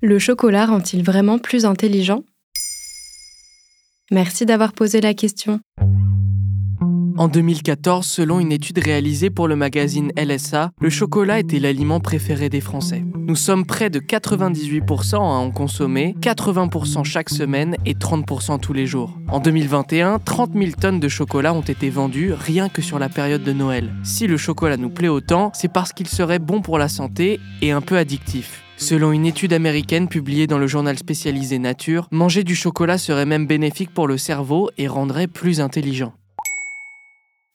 Le chocolat rend-il vraiment plus intelligent? Merci d'avoir posé la question. En 2014, selon une étude réalisée pour le magazine LSA, le chocolat était l'aliment préféré des Français. Nous sommes près de 98% à en consommer, 80% chaque semaine et 30% tous les jours. En 2021, 30 000 tonnes de chocolat ont été vendues rien que sur la période de Noël. Si le chocolat nous plaît autant, c'est parce qu'il serait bon pour la santé et un peu addictif. Selon une étude américaine publiée dans le journal spécialisé Nature, manger du chocolat serait même bénéfique pour le cerveau et rendrait plus intelligent.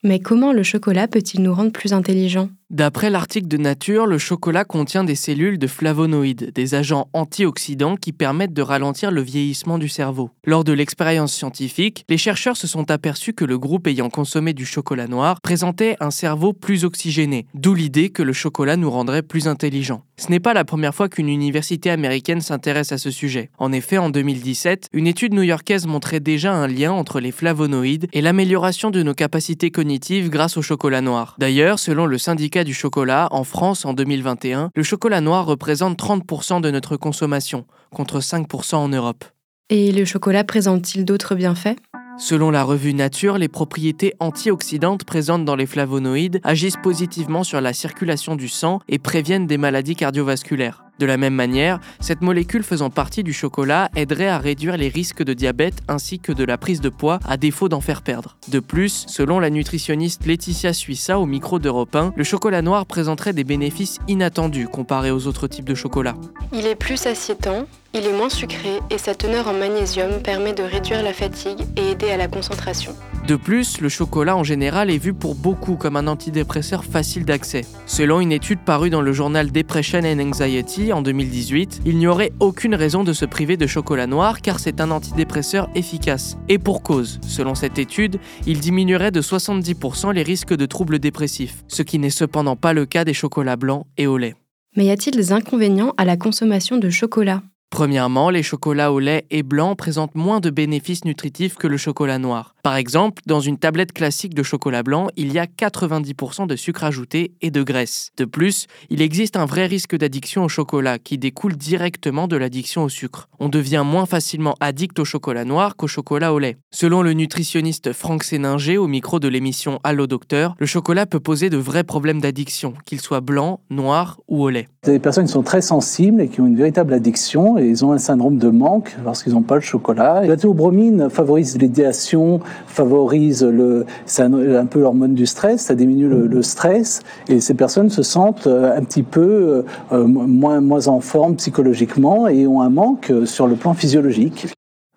Mais comment le chocolat peut-il nous rendre plus intelligents? D'après l'article de Nature, le chocolat contient des cellules de flavonoïdes, des agents antioxydants qui permettent de ralentir le vieillissement du cerveau. Lors de l'expérience scientifique, les chercheurs se sont aperçus que le groupe ayant consommé du chocolat noir présentait un cerveau plus oxygéné, d'où l'idée que le chocolat nous rendrait plus intelligents. Ce n'est pas la première fois qu'une université américaine s'intéresse à ce sujet. En effet, en 2017, une étude new-yorkaise montrait déjà un lien entre les flavonoïdes et l'amélioration de nos capacités cognitives grâce au chocolat noir. D'ailleurs, selon le syndicat du chocolat, en France en 2021, le chocolat noir représente 30% de notre consommation, contre 5% en Europe. Et le chocolat présente-t-il d'autres bienfaits? Selon la revue Nature, les propriétés antioxydantes présentes dans les flavonoïdes agissent positivement sur la circulation du sang et préviennent des maladies cardiovasculaires. De la même manière, cette molécule faisant partie du chocolat aiderait à réduire les risques de diabète ainsi que de la prise de poids à défaut d'en faire perdre. De plus, selon la nutritionniste Laetitia Suissa au micro d'Europe 1, le chocolat noir présenterait des bénéfices inattendus comparés aux autres types de chocolat. Il est plus assiétant, il est moins sucré et sa teneur en magnésium permet de réduire la fatigue et aider à la concentration. De plus, le chocolat en général est vu pour beaucoup comme un antidépresseur facile d'accès. Selon une étude parue dans le journal Depression and Anxiety en 2018, il n'y aurait aucune raison de se priver de chocolat noir car c'est un antidépresseur efficace. Et pour cause, selon cette étude, il diminuerait de 70% les risques de troubles dépressifs, ce qui n'est cependant pas le cas des chocolats blancs et au lait. Mais y a-t-il des inconvénients à la consommation de chocolat? Premièrement, les chocolats au lait et blanc présentent moins de bénéfices nutritifs que le chocolat noir. Par exemple, dans une tablette classique de chocolat blanc, il y a 90% de sucre ajouté et de graisse. De plus, il existe un vrai risque d'addiction au chocolat qui découle directement de l'addiction au sucre. On devient moins facilement addict au chocolat noir qu'au chocolat au lait. Selon le nutritionniste Franck Séninger au micro de l'émission Allo Docteur, le chocolat peut poser de vrais problèmes d'addiction, qu'il soit blanc, noir ou au lait. Des personnes sont très sensibles et qui ont une véritable addiction ils ont un syndrome de manque lorsqu'ils n'ont pas le chocolat. La théobromine favorise l'idéation, favorise le, c'est un, peu l'hormone du stress, ça diminue le, stress et ces personnes se sentent euh, un petit peu euh, moins, moins en forme psychologiquement et ont un manque sur le plan physiologique.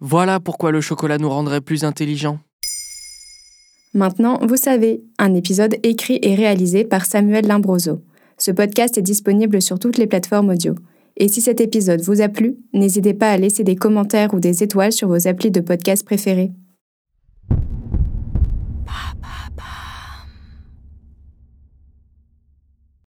Voilà pourquoi le chocolat nous rendrait plus intelligents. Maintenant, vous savez, un épisode écrit et réalisé par Samuel Limbroso. Ce podcast est disponible sur toutes les plateformes audio. Et si cet épisode vous a plu, n'hésitez pas à laisser des commentaires ou des étoiles sur vos applis de podcast préférés.